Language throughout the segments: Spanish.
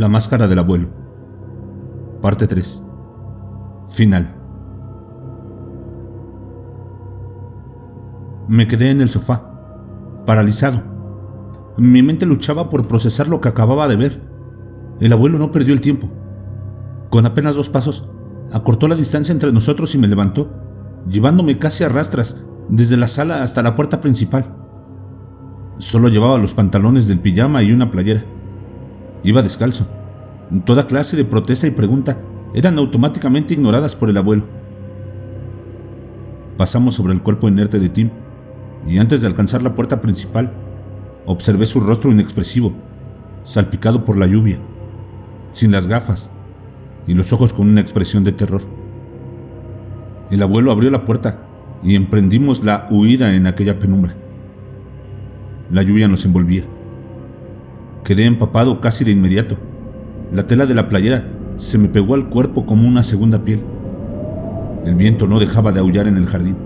La máscara del abuelo. Parte 3. Final. Me quedé en el sofá, paralizado. Mi mente luchaba por procesar lo que acababa de ver. El abuelo no perdió el tiempo. Con apenas dos pasos, acortó la distancia entre nosotros y me levantó, llevándome casi a rastras desde la sala hasta la puerta principal. Solo llevaba los pantalones del pijama y una playera. Iba descalzo. Toda clase de protesta y pregunta eran automáticamente ignoradas por el abuelo. Pasamos sobre el cuerpo inerte de Tim y antes de alcanzar la puerta principal, observé su rostro inexpresivo, salpicado por la lluvia, sin las gafas y los ojos con una expresión de terror. El abuelo abrió la puerta y emprendimos la huida en aquella penumbra. La lluvia nos envolvía. Quedé empapado casi de inmediato. La tela de la playera se me pegó al cuerpo como una segunda piel. El viento no dejaba de aullar en el jardín.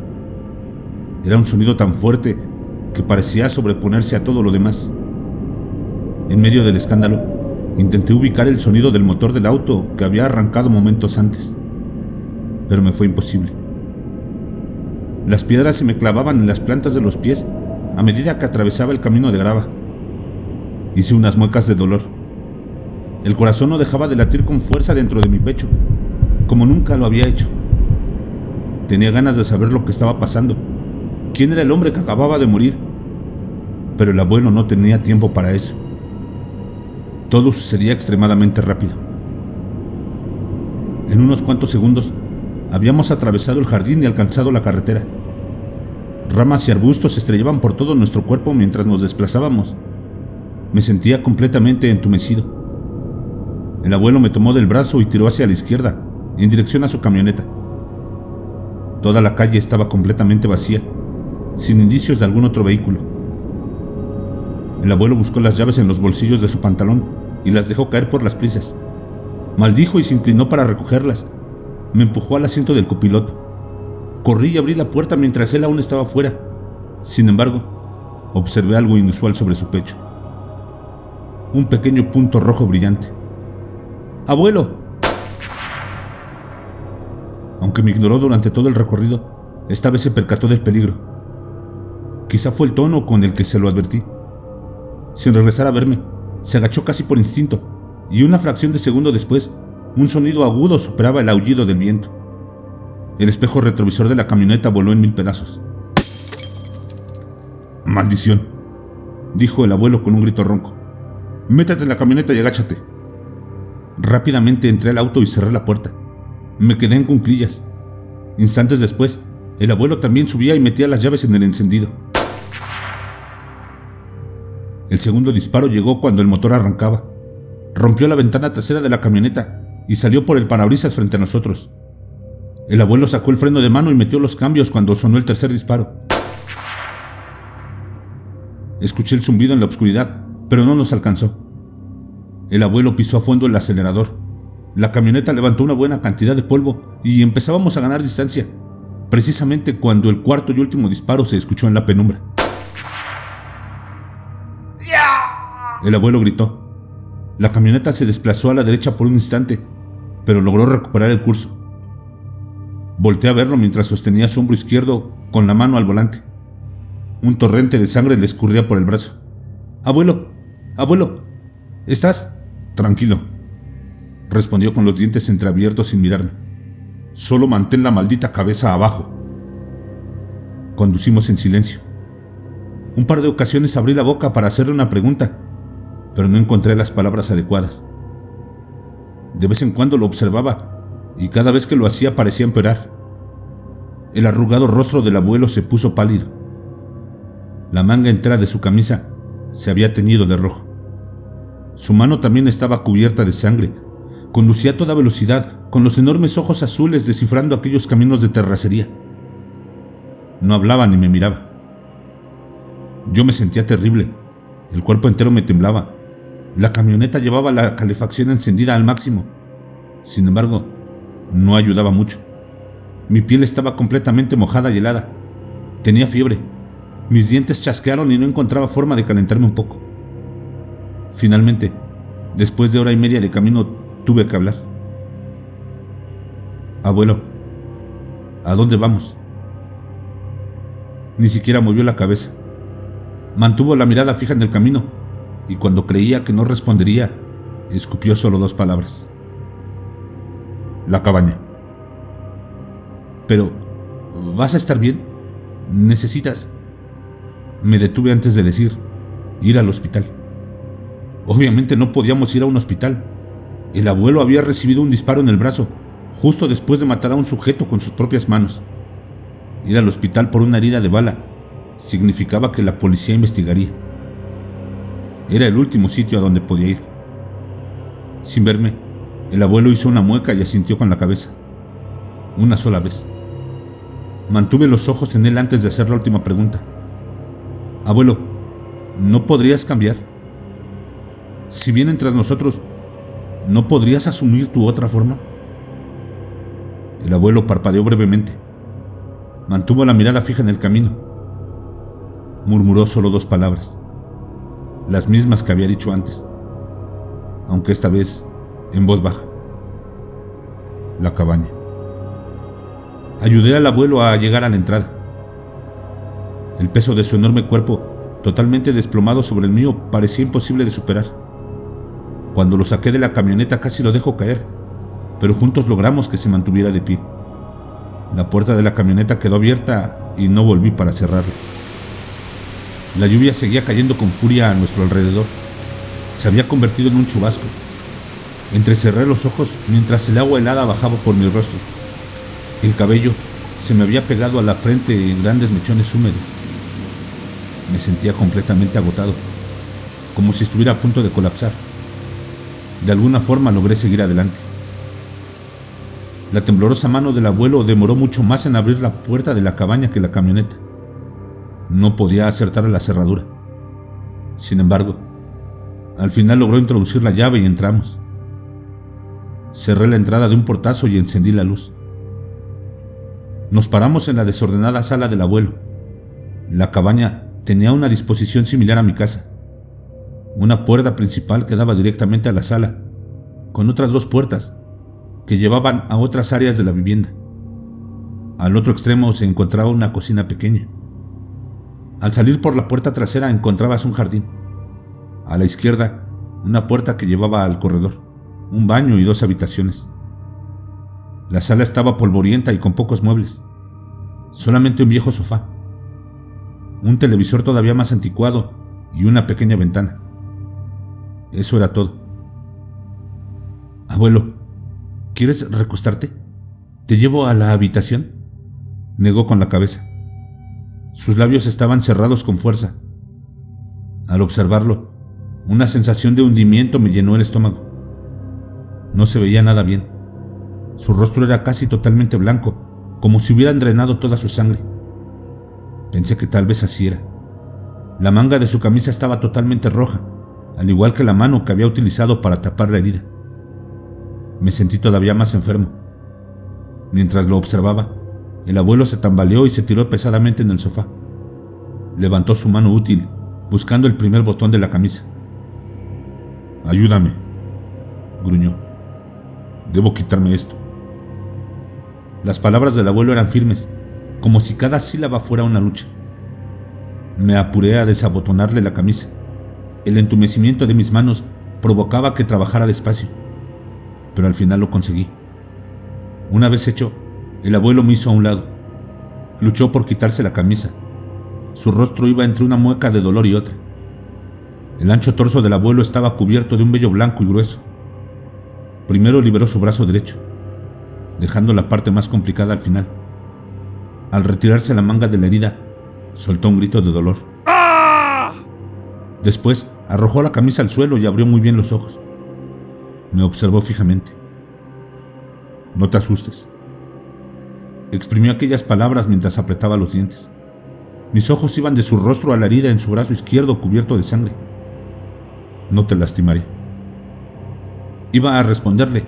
Era un sonido tan fuerte que parecía sobreponerse a todo lo demás. En medio del escándalo, intenté ubicar el sonido del motor del auto que había arrancado momentos antes, pero me fue imposible. Las piedras se me clavaban en las plantas de los pies a medida que atravesaba el camino de grava. Hice unas muecas de dolor. El corazón no dejaba de latir con fuerza dentro de mi pecho, como nunca lo había hecho. Tenía ganas de saber lo que estaba pasando, quién era el hombre que acababa de morir, pero el abuelo no tenía tiempo para eso. Todo sucedía extremadamente rápido. En unos cuantos segundos, habíamos atravesado el jardín y alcanzado la carretera. Ramas y arbustos se estrellaban por todo nuestro cuerpo mientras nos desplazábamos. Me sentía completamente entumecido. El abuelo me tomó del brazo y tiró hacia la izquierda, en dirección a su camioneta. Toda la calle estaba completamente vacía, sin indicios de algún otro vehículo. El abuelo buscó las llaves en los bolsillos de su pantalón y las dejó caer por las prisas. Maldijo y se inclinó para recogerlas. Me empujó al asiento del copiloto. Corrí y abrí la puerta mientras él aún estaba fuera. Sin embargo, observé algo inusual sobre su pecho. Un pequeño punto rojo brillante. ¡Abuelo! Aunque me ignoró durante todo el recorrido, esta vez se percató del peligro. Quizá fue el tono con el que se lo advertí. Sin regresar a verme, se agachó casi por instinto, y una fracción de segundo después, un sonido agudo superaba el aullido del viento. El espejo retrovisor de la camioneta voló en mil pedazos. Maldición, dijo el abuelo con un grito ronco. Métete en la camioneta y agáchate. Rápidamente entré al auto y cerré la puerta. Me quedé en cunclillas. Instantes después, el abuelo también subía y metía las llaves en el encendido. El segundo disparo llegó cuando el motor arrancaba. Rompió la ventana trasera de la camioneta y salió por el parabrisas frente a nosotros. El abuelo sacó el freno de mano y metió los cambios cuando sonó el tercer disparo. Escuché el zumbido en la oscuridad, pero no nos alcanzó. El abuelo pisó a fondo el acelerador. La camioneta levantó una buena cantidad de polvo y empezábamos a ganar distancia, precisamente cuando el cuarto y último disparo se escuchó en la penumbra. El abuelo gritó. La camioneta se desplazó a la derecha por un instante, pero logró recuperar el curso. Volté a verlo mientras sostenía su hombro izquierdo con la mano al volante. Un torrente de sangre le escurría por el brazo. Abuelo, abuelo, ¿estás? Tranquilo, respondió con los dientes entreabiertos sin mirarme. Solo mantén la maldita cabeza abajo. Conducimos en silencio. Un par de ocasiones abrí la boca para hacerle una pregunta, pero no encontré las palabras adecuadas. De vez en cuando lo observaba y cada vez que lo hacía parecía empeorar. El arrugado rostro del abuelo se puso pálido. La manga entera de su camisa se había teñido de rojo. Su mano también estaba cubierta de sangre. Conducía a toda velocidad, con los enormes ojos azules descifrando aquellos caminos de terracería. No hablaba ni me miraba. Yo me sentía terrible. El cuerpo entero me temblaba. La camioneta llevaba la calefacción encendida al máximo. Sin embargo, no ayudaba mucho. Mi piel estaba completamente mojada y helada. Tenía fiebre. Mis dientes chasquearon y no encontraba forma de calentarme un poco. Finalmente, Después de hora y media de camino tuve que hablar. Abuelo, ¿a dónde vamos? Ni siquiera movió la cabeza. Mantuvo la mirada fija en el camino y cuando creía que no respondería, escupió solo dos palabras. La cabaña. Pero, ¿vas a estar bien? ¿Necesitas? Me detuve antes de decir, ir al hospital. Obviamente no podíamos ir a un hospital. El abuelo había recibido un disparo en el brazo, justo después de matar a un sujeto con sus propias manos. Ir al hospital por una herida de bala significaba que la policía investigaría. Era el último sitio a donde podía ir. Sin verme, el abuelo hizo una mueca y asintió con la cabeza. Una sola vez. Mantuve los ojos en él antes de hacer la última pregunta. Abuelo, ¿no podrías cambiar? Si vienen tras nosotros, ¿no podrías asumir tu otra forma? El abuelo parpadeó brevemente. Mantuvo la mirada fija en el camino. Murmuró solo dos palabras, las mismas que había dicho antes, aunque esta vez en voz baja. La cabaña. Ayudé al abuelo a llegar a la entrada. El peso de su enorme cuerpo, totalmente desplomado sobre el mío, parecía imposible de superar. Cuando lo saqué de la camioneta casi lo dejo caer, pero juntos logramos que se mantuviera de pie. La puerta de la camioneta quedó abierta y no volví para cerrarla. La lluvia seguía cayendo con furia a nuestro alrededor. Se había convertido en un chubasco. Entrecerré los ojos mientras el agua helada bajaba por mi rostro. El cabello se me había pegado a la frente en grandes mechones húmedos. Me sentía completamente agotado, como si estuviera a punto de colapsar. De alguna forma logré seguir adelante. La temblorosa mano del abuelo demoró mucho más en abrir la puerta de la cabaña que la camioneta. No podía acertar a la cerradura. Sin embargo, al final logró introducir la llave y entramos. Cerré la entrada de un portazo y encendí la luz. Nos paramos en la desordenada sala del abuelo. La cabaña tenía una disposición similar a mi casa. Una puerta principal que daba directamente a la sala, con otras dos puertas que llevaban a otras áreas de la vivienda. Al otro extremo se encontraba una cocina pequeña. Al salir por la puerta trasera encontrabas un jardín. A la izquierda, una puerta que llevaba al corredor, un baño y dos habitaciones. La sala estaba polvorienta y con pocos muebles. Solamente un viejo sofá. Un televisor todavía más anticuado y una pequeña ventana. Eso era todo. Abuelo, ¿quieres recostarte? ¿Te llevo a la habitación? Negó con la cabeza. Sus labios estaban cerrados con fuerza. Al observarlo, una sensación de hundimiento me llenó el estómago. No se veía nada bien. Su rostro era casi totalmente blanco, como si hubieran drenado toda su sangre. Pensé que tal vez así era. La manga de su camisa estaba totalmente roja, al igual que la mano que había utilizado para tapar la herida. Me sentí todavía más enfermo. Mientras lo observaba, el abuelo se tambaleó y se tiró pesadamente en el sofá. Levantó su mano útil, buscando el primer botón de la camisa. Ayúdame, gruñó. Debo quitarme esto. Las palabras del abuelo eran firmes, como si cada sílaba fuera una lucha. Me apuré a desabotonarle la camisa. El entumecimiento de mis manos provocaba que trabajara despacio, pero al final lo conseguí. Una vez hecho, el abuelo me hizo a un lado. Luchó por quitarse la camisa. Su rostro iba entre una mueca de dolor y otra. El ancho torso del abuelo estaba cubierto de un vello blanco y grueso. Primero liberó su brazo derecho, dejando la parte más complicada al final. Al retirarse la manga de la herida, soltó un grito de dolor. Después arrojó la camisa al suelo y abrió muy bien los ojos. Me observó fijamente. No te asustes, Exprimió aquellas palabras mientras apretaba los dientes. Mis ojos iban de su rostro a la herida en su brazo izquierdo cubierto de sangre. No te lastimaré. Iba a responderle,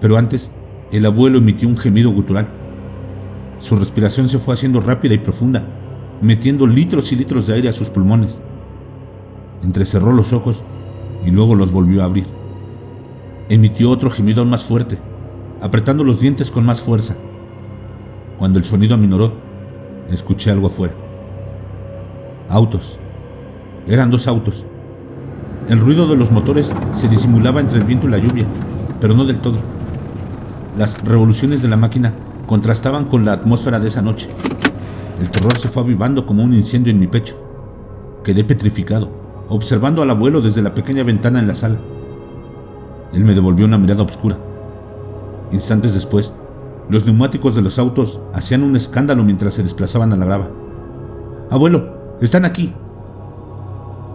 pero antes el abuelo emitió un gemido gutural. Su respiración se fue haciendo rápida y profunda, metiendo litros y litros de aire a sus pulmones. Entrecerró los ojos y luego los volvió a abrir. emitió otro gemido más fuerte, apretando los dientes con más fuerza. Cuando el sonido aminoró, escuché algo afuera. Autos. Eran dos autos. El ruido de los motores se disimulaba entre el viento y la lluvia, pero no del todo. Las revoluciones de la máquina contrastaban con la atmósfera de esa noche. El terror se fue avivando como un incendio en mi pecho. Quedé petrificado, observando al abuelo desde la pequeña ventana en la sala. Él me devolvió una mirada oscura. Instantes después, los neumáticos de los autos hacían un escándalo mientras se desplazaban a la grava. Abuelo, están aquí.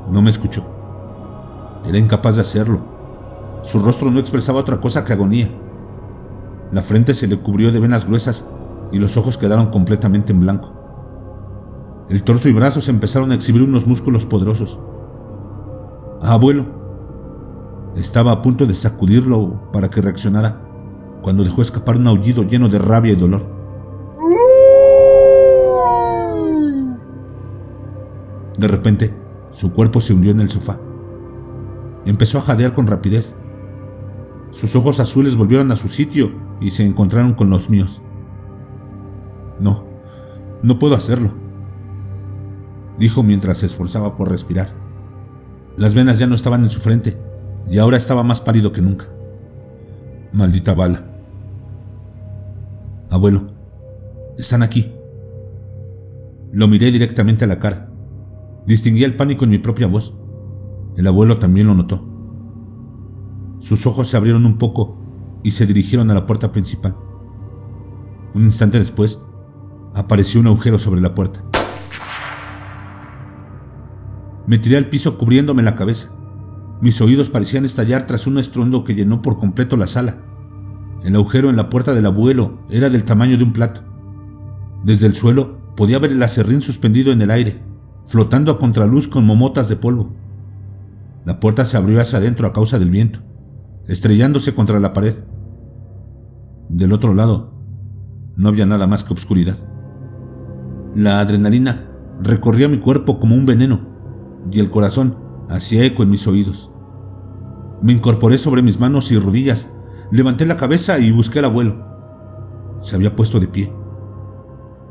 No me escuchó. Era incapaz de hacerlo. Su rostro no expresaba otra cosa que agonía. La frente se le cubrió de venas gruesas y los ojos quedaron completamente en blanco. El torso y brazos empezaron a exhibir unos músculos poderosos. Abuelo. Estaba a punto de sacudirlo para que reaccionara cuando dejó escapar un aullido lleno de rabia y dolor. De repente, su cuerpo se hundió en el sofá. Empezó a jadear con rapidez. Sus ojos azules volvieron a su sitio y se encontraron con los míos. No, no puedo hacerlo, dijo mientras se esforzaba por respirar. Las venas ya no estaban en su frente y ahora estaba más pálido que nunca. Maldita bala. Abuelo, están aquí. Lo miré directamente a la cara. Distinguí el pánico en mi propia voz. El abuelo también lo notó. Sus ojos se abrieron un poco y se dirigieron a la puerta principal. Un instante después, apareció un agujero sobre la puerta. Me tiré al piso cubriéndome la cabeza. Mis oídos parecían estallar tras un estruendo que llenó por completo la sala. El agujero en la puerta del abuelo era del tamaño de un plato. Desde el suelo podía ver el acerrín suspendido en el aire, flotando a contraluz con momotas de polvo. La puerta se abrió hacia adentro a causa del viento, estrellándose contra la pared. Del otro lado, no había nada más que obscuridad. La adrenalina recorría mi cuerpo como un veneno y el corazón hacía eco en mis oídos. Me incorporé sobre mis manos y rodillas, levanté la cabeza y busqué al abuelo. Se había puesto de pie.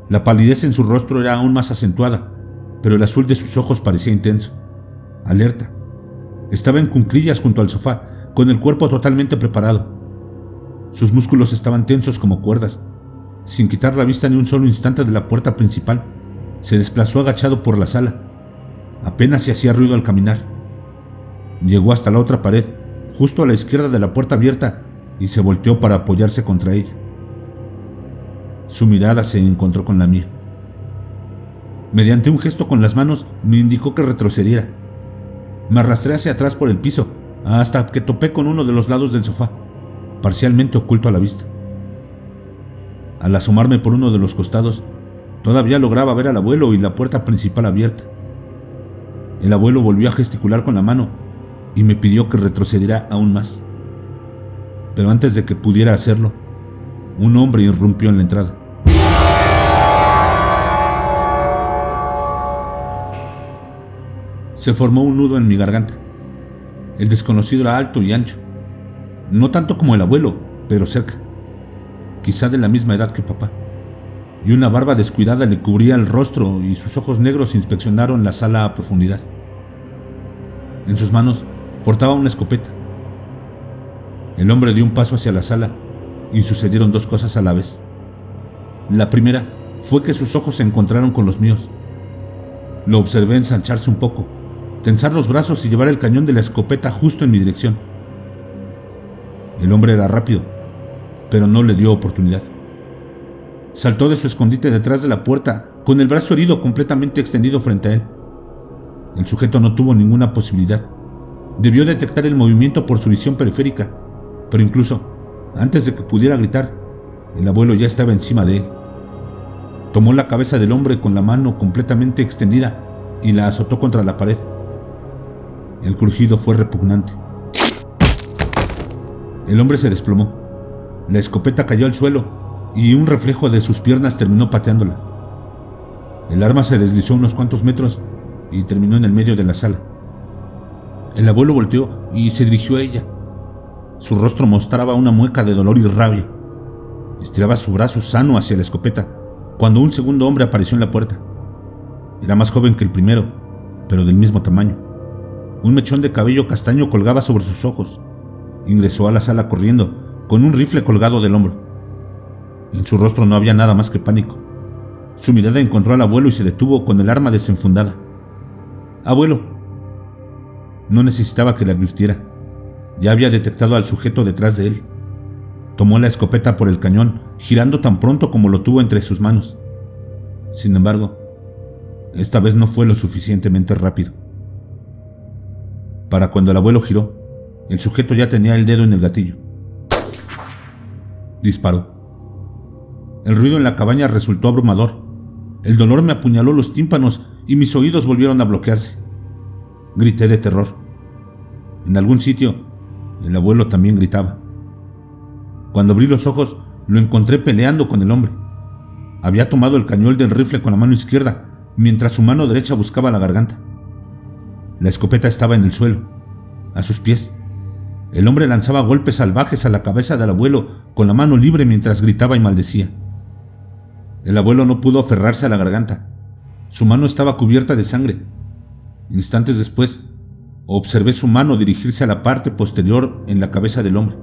La palidez en su rostro era aún más acentuada, pero el azul de sus ojos parecía intenso, alerta, estaba en cunclillas junto al sofá, con el cuerpo totalmente preparado. Sus músculos estaban tensos como cuerdas. Sin quitar la vista ni un solo instante de la puerta principal, se desplazó agachado por la sala. Apenas se hacía ruido al caminar. Llegó hasta la otra pared, justo a la izquierda de la puerta abierta, y se volteó para apoyarse contra ella. Su mirada se encontró con la mía. Mediante un gesto con las manos me indicó que retrocediera me arrastré hacia atrás por el piso, hasta que topé con uno de los lados del sofá, parcialmente oculto a la vista. Al asomarme por uno de los costados, todavía lograba ver al abuelo y la puerta principal abierta. El abuelo volvió a gesticular con la mano y me pidió que retrocediera aún más. Pero antes de que pudiera hacerlo, un hombre irrumpió en la entrada. se formó un nudo en mi garganta. El desconocido era alto y ancho, no tanto como el abuelo, pero cerca, quizá de la misma edad que papá, y una barba descuidada le cubría el rostro y sus ojos negros inspeccionaron la sala a profundidad. En sus manos portaba una escopeta. El hombre dio un paso hacia la sala y sucedieron dos cosas a la vez. La primera fue que sus ojos se encontraron con los míos. Lo observé ensancharse un poco tensar los brazos y llevar el cañón de la escopeta justo en mi dirección. El hombre era rápido, pero no le dio oportunidad. Saltó de su escondite detrás de la puerta, con el brazo herido completamente extendido frente a él. El sujeto no tuvo ninguna posibilidad. Debió detectar el movimiento por su visión periférica, pero incluso antes de que pudiera gritar, el abuelo ya estaba encima de él. Tomó la cabeza del hombre con la mano completamente extendida y la azotó contra la pared. El crujido fue repugnante. El hombre se desplomó. La escopeta cayó al suelo y un reflejo de sus piernas terminó pateándola. El arma se deslizó unos cuantos metros y terminó en el medio de la sala. El abuelo volteó y se dirigió a ella. su rostro mostraba una mueca de dolor y rabia. Estiraba su brazo sano hacia la escopeta cuando un segundo hombre apareció en la puerta. Era más joven que el primero, pero del mismo tamaño. Un mechón de cabello castaño colgaba sobre sus ojos. Ingresó a la sala corriendo, con un rifle colgado del hombro. En su rostro no había nada más que pánico. Su mirada encontró al abuelo y se detuvo con el arma desenfundada. Abuelo. No necesitaba que le advirtiera. Ya había detectado al sujeto detrás de él. Tomó la escopeta por el cañón, girando tan pronto como lo tuvo entre sus manos. Sin embargo, esta vez no fue lo suficientemente rápido. Para cuando el abuelo giró, el sujeto ya tenía el dedo en el gatillo. Disparó. El ruido en la cabaña resultó abrumador. El dolor me apuñaló los tímpanos y mis oídos volvieron a bloquearse. Grité de terror. En algún sitio, el abuelo también gritaba. Cuando abrí los ojos, lo encontré peleando con el hombre. Había tomado el cañón del rifle con la mano izquierda, mientras su mano derecha buscaba la garganta. La escopeta estaba en el suelo, a sus pies. El hombre lanzaba golpes salvajes a la cabeza del abuelo con la mano libre mientras gritaba y maldecía. El abuelo no pudo aferrarse a la garganta. Su mano estaba cubierta de sangre. Instantes después, observé su mano dirigirse a la parte posterior en la cabeza del hombre.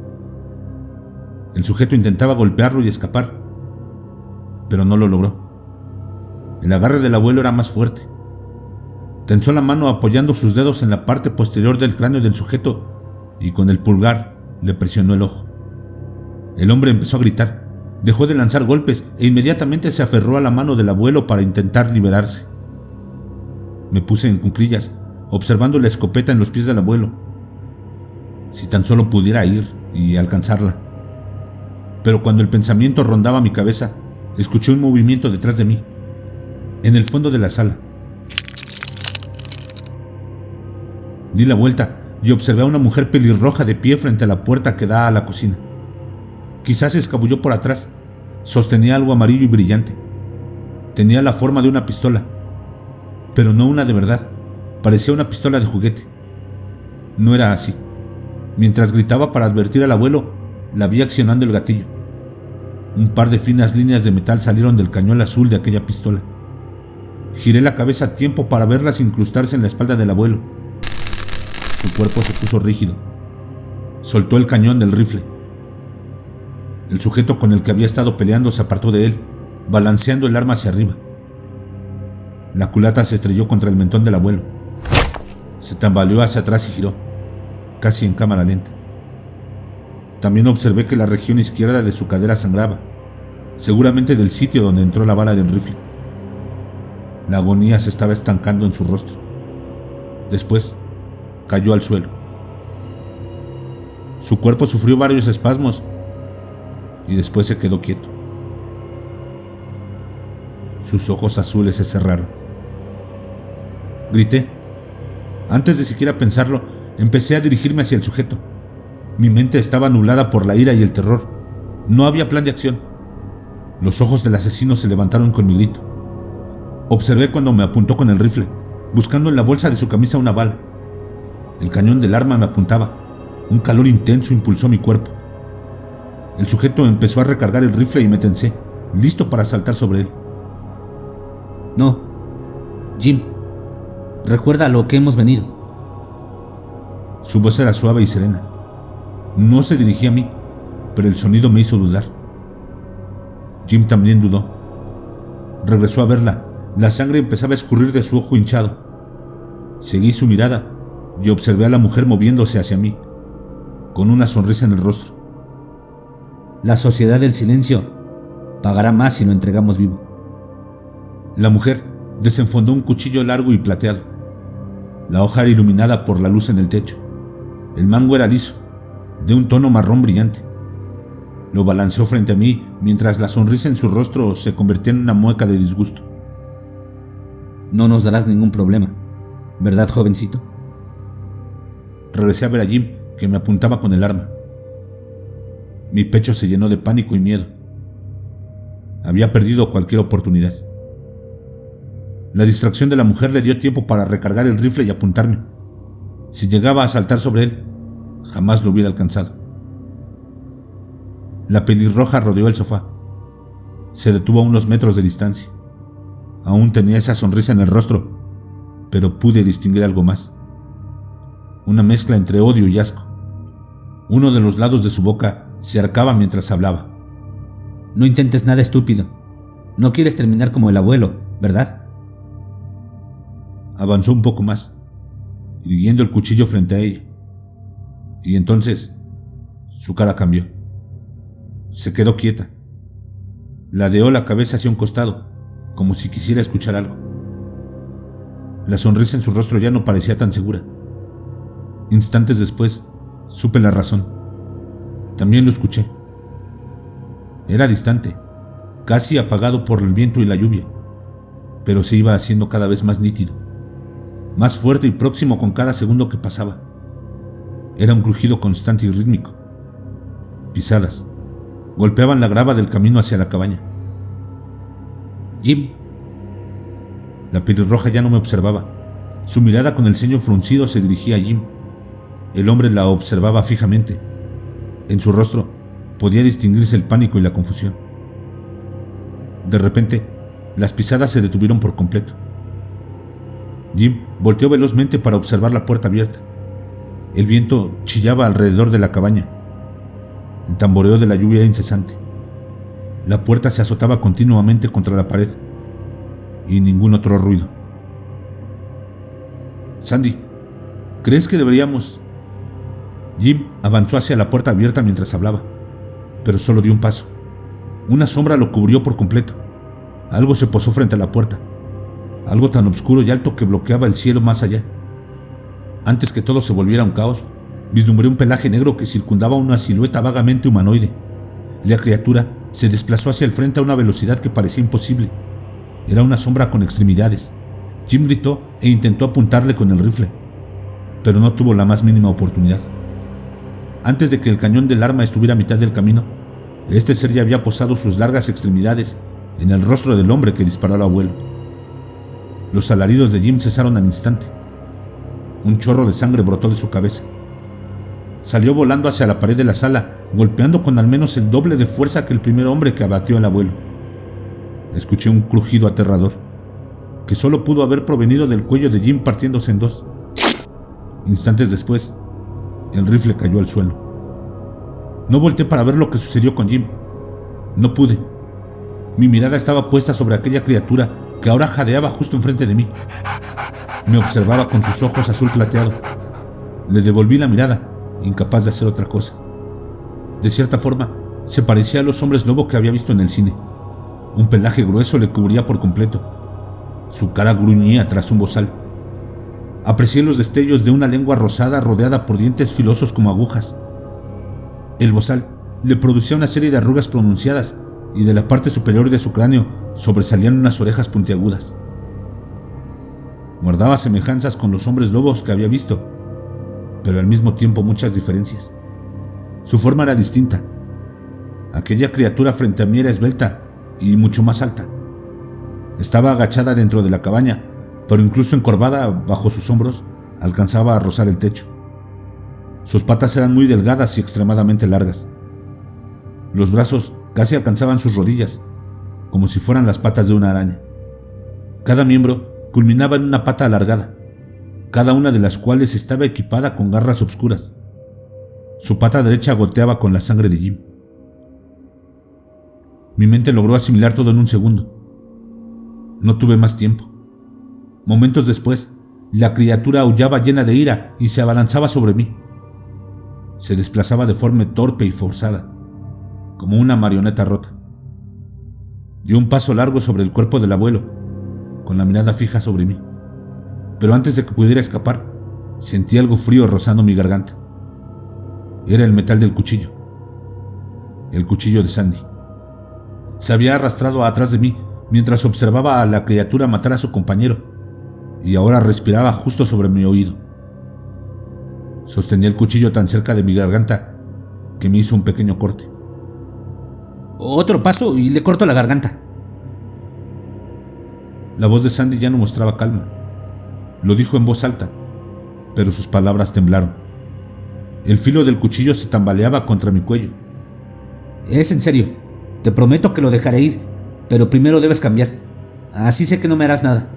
El sujeto intentaba golpearlo y escapar, pero no lo logró. El agarre del abuelo era más fuerte. Tensó la mano apoyando sus dedos en la parte posterior del cráneo del sujeto y con el pulgar le presionó el ojo. El hombre empezó a gritar, dejó de lanzar golpes e inmediatamente se aferró a la mano del abuelo para intentar liberarse. Me puse en cunclillas, observando la escopeta en los pies del abuelo. Si tan solo pudiera ir y alcanzarla. Pero cuando el pensamiento rondaba mi cabeza, escuché un movimiento detrás de mí, en el fondo de la sala. Di la vuelta y observé a una mujer pelirroja de pie frente a la puerta que da a la cocina. Quizás se escabulló por atrás. Sostenía algo amarillo y brillante. Tenía la forma de una pistola, pero no una de verdad. Parecía una pistola de juguete. No era así. Mientras gritaba para advertir al abuelo, la vi accionando el gatillo. Un par de finas líneas de metal salieron del cañón azul de aquella pistola. Giré la cabeza a tiempo para verlas incrustarse en la espalda del abuelo. Su cuerpo se puso rígido. Soltó el cañón del rifle. El sujeto con el que había estado peleando se apartó de él, balanceando el arma hacia arriba. La culata se estrelló contra el mentón del abuelo. Se tambaleó hacia atrás y giró, casi en cámara lenta. También observé que la región izquierda de su cadera sangraba, seguramente del sitio donde entró la bala del rifle. La agonía se estaba estancando en su rostro. Después, cayó al suelo. Su cuerpo sufrió varios espasmos y después se quedó quieto. Sus ojos azules se cerraron. Grité. Antes de siquiera pensarlo, empecé a dirigirme hacia el sujeto. Mi mente estaba nublada por la ira y el terror. No había plan de acción. Los ojos del asesino se levantaron con mi grito. Observé cuando me apuntó con el rifle, buscando en la bolsa de su camisa una bala. El cañón del arma me apuntaba. Un calor intenso impulsó mi cuerpo. El sujeto empezó a recargar el rifle y me tensé, listo para saltar sobre él. No, Jim, recuerda lo que hemos venido. Su voz era suave y serena. No se dirigía a mí, pero el sonido me hizo dudar. Jim también dudó. Regresó a verla. La sangre empezaba a escurrir de su ojo hinchado. Seguí su mirada y observé a la mujer moviéndose hacia mí, con una sonrisa en el rostro. La sociedad del silencio pagará más si lo entregamos vivo. La mujer desenfondó un cuchillo largo y plateado. La hoja era iluminada por la luz en el techo. El mango era liso, de un tono marrón brillante. Lo balanceó frente a mí mientras la sonrisa en su rostro se convertía en una mueca de disgusto. No nos darás ningún problema, ¿verdad, jovencito? Regresé a ver a Jim, que me apuntaba con el arma. Mi pecho se llenó de pánico y miedo. Había perdido cualquier oportunidad. La distracción de la mujer le dio tiempo para recargar el rifle y apuntarme. Si llegaba a saltar sobre él, jamás lo hubiera alcanzado. La pelirroja rodeó el sofá. Se detuvo a unos metros de distancia. Aún tenía esa sonrisa en el rostro, pero pude distinguir algo más. Una mezcla entre odio y asco. Uno de los lados de su boca se arcaba mientras hablaba. No intentes nada estúpido. No quieres terminar como el abuelo, ¿verdad? Avanzó un poco más, irguiendo el cuchillo frente a ella. Y entonces su cara cambió. Se quedó quieta. Ladeó la cabeza hacia un costado, como si quisiera escuchar algo. La sonrisa en su rostro ya no parecía tan segura. Instantes después, supe la razón. También lo escuché. Era distante, casi apagado por el viento y la lluvia, pero se iba haciendo cada vez más nítido, más fuerte y próximo con cada segundo que pasaba. Era un crujido constante y rítmico. Pisadas. Golpeaban la grava del camino hacia la cabaña. Jim. La pelirroja ya no me observaba. Su mirada con el ceño fruncido se dirigía a Jim. El hombre la observaba fijamente. En su rostro podía distinguirse el pánico y la confusión. De repente, las pisadas se detuvieron por completo. Jim volteó velozmente para observar la puerta abierta. El viento chillaba alrededor de la cabaña. El tamboreo de la lluvia era incesante. La puerta se azotaba continuamente contra la pared y ningún otro ruido. Sandy, ¿crees que deberíamos... Jim avanzó hacia la puerta abierta mientras hablaba, pero solo dio un paso. Una sombra lo cubrió por completo. Algo se posó frente a la puerta, algo tan oscuro y alto que bloqueaba el cielo más allá. Antes que todo se volviera un caos, vislumbré un pelaje negro que circundaba una silueta vagamente humanoide. La criatura se desplazó hacia el frente a una velocidad que parecía imposible. Era una sombra con extremidades. Jim gritó e intentó apuntarle con el rifle, pero no tuvo la más mínima oportunidad. Antes de que el cañón del arma estuviera a mitad del camino, este ser ya había posado sus largas extremidades en el rostro del hombre que disparó al abuelo. Los alaridos de Jim cesaron al instante. Un chorro de sangre brotó de su cabeza. Salió volando hacia la pared de la sala, golpeando con al menos el doble de fuerza que el primer hombre que abatió al abuelo. Escuché un crujido aterrador, que solo pudo haber provenido del cuello de Jim partiéndose en dos. Instantes después, el rifle cayó al suelo. No volteé para ver lo que sucedió con Jim. No pude. Mi mirada estaba puesta sobre aquella criatura que ahora jadeaba justo enfrente de mí. Me observaba con sus ojos azul plateado. Le devolví la mirada, incapaz de hacer otra cosa. De cierta forma, se parecía a los hombres lobo que había visto en el cine. Un pelaje grueso le cubría por completo. Su cara gruñía tras un bozal. Aprecié los destellos de una lengua rosada rodeada por dientes filosos como agujas. El bozal le producía una serie de arrugas pronunciadas y de la parte superior de su cráneo sobresalían unas orejas puntiagudas. Guardaba semejanzas con los hombres lobos que había visto, pero al mismo tiempo muchas diferencias. Su forma era distinta. Aquella criatura frente a mí era esbelta y mucho más alta. Estaba agachada dentro de la cabaña, pero incluso encorvada bajo sus hombros, alcanzaba a rozar el techo. Sus patas eran muy delgadas y extremadamente largas. Los brazos casi alcanzaban sus rodillas como si fueran las patas de una araña. Cada miembro culminaba en una pata alargada, cada una de las cuales estaba equipada con garras obscuras. Su pata derecha goteaba con la sangre de Jim. Mi mente logró asimilar todo en un segundo. No tuve más tiempo. Momentos después, la criatura aullaba llena de ira y se abalanzaba sobre mí. Se desplazaba de forma torpe y forzada, como una marioneta rota. Dio un paso largo sobre el cuerpo del abuelo, con la mirada fija sobre mí. Pero antes de que pudiera escapar, sentí algo frío rozando mi garganta. Era el metal del cuchillo. El cuchillo de Sandy. Se había arrastrado atrás de mí mientras observaba a la criatura matar a su compañero, y ahora respiraba justo sobre mi oído. Sostenía el cuchillo tan cerca de mi garganta que me hizo un pequeño corte. Otro paso y le corto la garganta. La voz de Sandy ya no mostraba calma. Lo dijo en voz alta, pero sus palabras temblaron. El filo del cuchillo se tambaleaba contra mi cuello. Es en serio. Te prometo que lo dejaré ir, pero primero debes cambiar. Así sé que no me harás nada.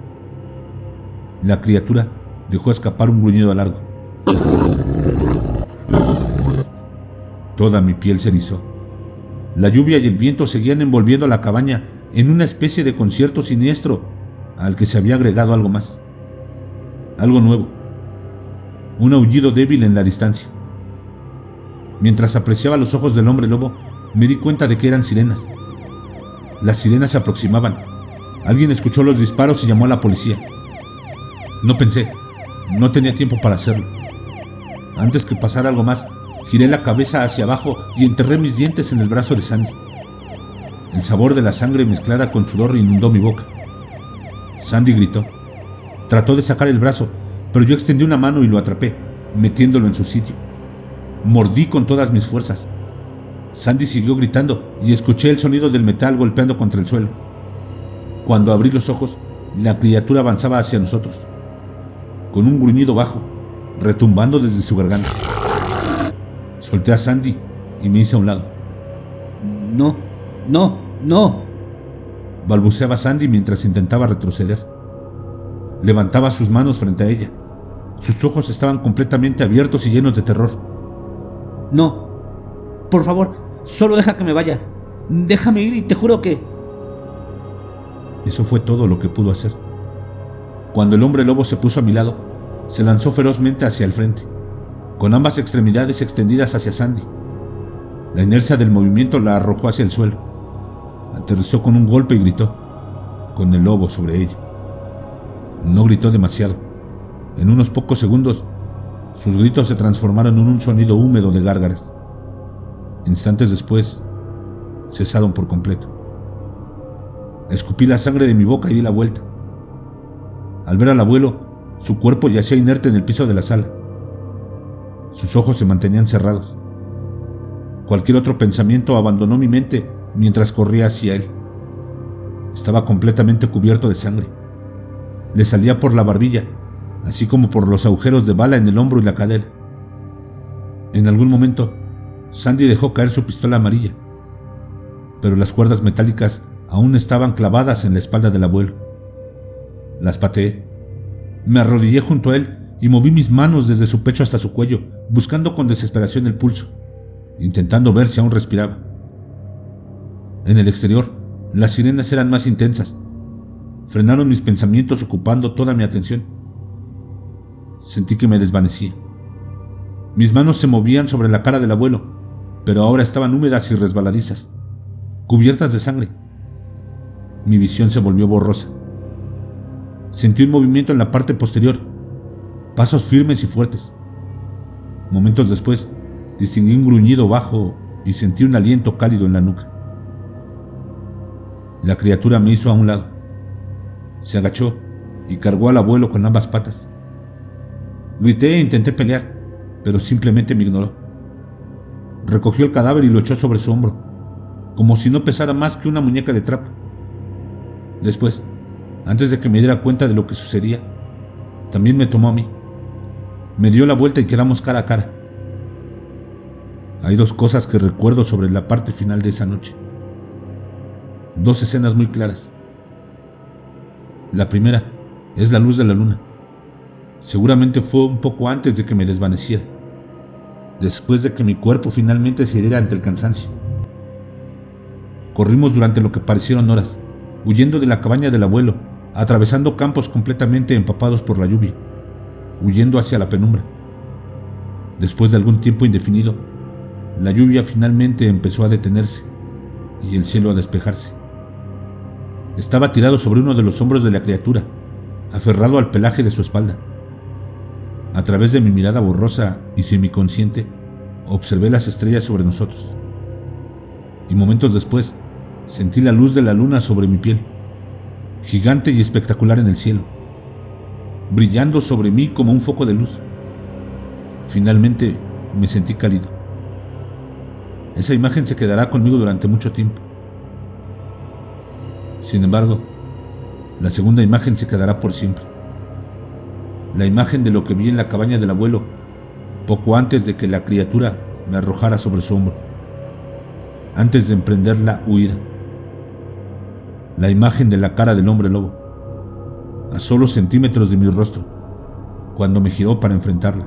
La criatura dejó escapar un gruñido largo. Toda mi piel se erizó. La lluvia y el viento seguían envolviendo la cabaña en una especie de concierto siniestro al que se había agregado algo más. Algo nuevo. Un aullido débil en la distancia. Mientras apreciaba los ojos del hombre lobo, me di cuenta de que eran sirenas. Las sirenas se aproximaban. Alguien escuchó los disparos y llamó a la policía. No pensé, no tenía tiempo para hacerlo. Antes que pasara algo más, giré la cabeza hacia abajo y enterré mis dientes en el brazo de Sandy. El sabor de la sangre mezclada con sudor inundó mi boca. Sandy gritó. Trató de sacar el brazo, pero yo extendí una mano y lo atrapé, metiéndolo en su sitio. Mordí con todas mis fuerzas. Sandy siguió gritando y escuché el sonido del metal golpeando contra el suelo. Cuando abrí los ojos, la criatura avanzaba hacia nosotros, con un gruñido bajo, retumbando desde su garganta. Solté a Sandy y me hice a un lado. No, no, no. Balbuceaba Sandy mientras intentaba retroceder. Levantaba sus manos frente a ella. Sus ojos estaban completamente abiertos y llenos de terror. No. Por favor, solo deja que me vaya. Déjame ir y te juro que... Eso fue todo lo que pudo hacer. Cuando el hombre lobo se puso a mi lado, se lanzó ferozmente hacia el frente, con ambas extremidades extendidas hacia Sandy. La inercia del movimiento la arrojó hacia el suelo. Aterrizó con un golpe y gritó, con el lobo sobre ella. No gritó demasiado. En unos pocos segundos, sus gritos se transformaron en un sonido húmedo de gárgaras. Instantes después, cesaron por completo. Escupí la sangre de mi boca y di la vuelta. Al ver al abuelo, su cuerpo yacía inerte en el piso de la sala. Sus ojos se mantenían cerrados. Cualquier otro pensamiento abandonó mi mente mientras corría hacia él. Estaba completamente cubierto de sangre. Le salía por la barbilla, así como por los agujeros de bala en el hombro y la cadera. En algún momento, Sandy dejó caer su pistola amarilla, pero las cuerdas metálicas aún estaban clavadas en la espalda del abuelo. Las pateé. Me arrodillé junto a él y moví mis manos desde su pecho hasta su cuello, buscando con desesperación el pulso, intentando ver si aún respiraba. En el exterior, las sirenas eran más intensas. Frenaron mis pensamientos ocupando toda mi atención. Sentí que me desvanecía. Mis manos se movían sobre la cara del abuelo, pero ahora estaban húmedas y resbaladizas, cubiertas de sangre. Mi visión se volvió borrosa. Sentí un movimiento en la parte posterior, pasos firmes y fuertes. Momentos después, distinguí un gruñido bajo y sentí un aliento cálido en la nuca. La criatura me hizo a un lado. Se agachó y cargó al abuelo con ambas patas. Grité e intenté pelear, pero simplemente me ignoró. Recogió el cadáver y lo echó sobre su hombro, como si no pesara más que una muñeca de trapo. Después, antes de que me diera cuenta de lo que sucedía, también me tomó a mí. Me dio la vuelta y quedamos cara a cara. Hay dos cosas que recuerdo sobre la parte final de esa noche. Dos escenas muy claras. La primera es la luz de la luna. Seguramente fue un poco antes de que me desvaneciera después de que mi cuerpo finalmente cediera ante el cansancio. Corrimos durante lo que parecieron horas, huyendo de la cabaña del abuelo, atravesando campos completamente empapados por la lluvia, huyendo hacia la penumbra. Después de algún tiempo indefinido, la lluvia finalmente empezó a detenerse y el cielo a despejarse. Estaba tirado sobre uno de los hombros de la criatura, aferrado al pelaje de su espalda. A través de mi mirada borrosa y semiconsciente, observé las estrellas sobre nosotros. Y momentos después, sentí la luz de la luna sobre mi piel, gigante y espectacular en el cielo, brillando sobre mí como un foco de luz. Finalmente me sentí cálido. Esa imagen se quedará conmigo durante mucho tiempo. Sin embargo, la segunda imagen se quedará por siempre la imagen de lo que vi en la cabaña del abuelo, poco antes de que la criatura me arrojara sobre su hombro. antes de emprender la huida. La imagen de la cara del hombre lobo, a solo centímetros de mi rostro, cuando me giró para enfrentarla,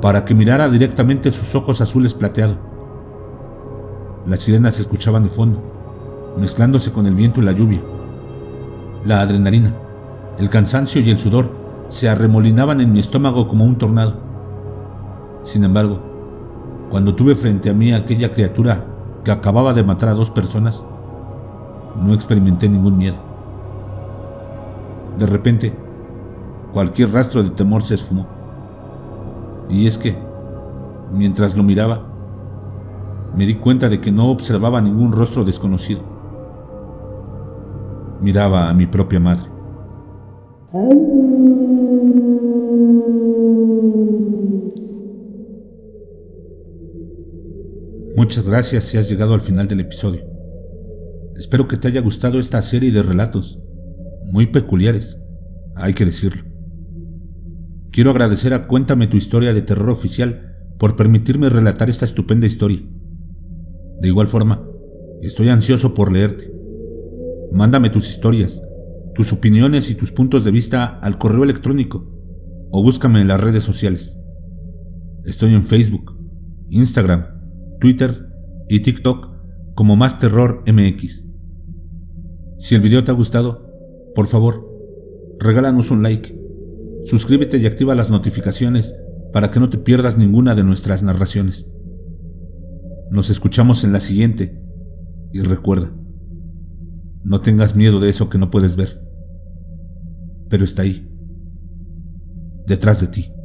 para que mirara directamente sus ojos azules plateados. Las sirenas se escuchaban de fondo, mezclándose con el viento y la lluvia. La adrenalina, el cansancio y el sudor se arremolinaban en mi estómago como un tornado. Sin embargo, cuando tuve frente a mí aquella criatura que acababa de matar a dos personas, no experimenté ningún miedo. De repente, cualquier rastro de temor se esfumó. Y es que, mientras lo miraba, me di cuenta de que no observaba ningún rostro desconocido. Miraba a mi propia madre. Muchas gracias si has llegado al final del episodio. Espero que te haya gustado esta serie de relatos, muy peculiares, hay que decirlo. Quiero agradecer a Cuéntame tu historia de terror oficial por permitirme relatar esta estupenda historia. De igual forma, estoy ansioso por leerte. Mándame tus historias, tus opiniones y tus puntos de vista al correo electrónico o búscame en las redes sociales. Estoy en Facebook, Instagram, Twitter y TikTok como Más Terror MX. Si el video te ha gustado, por favor, regálanos un like, suscríbete y activa las notificaciones para que no te pierdas ninguna de nuestras narraciones. Nos escuchamos en la siguiente y recuerda, no tengas miedo de eso que no puedes ver, pero está ahí, detrás de ti.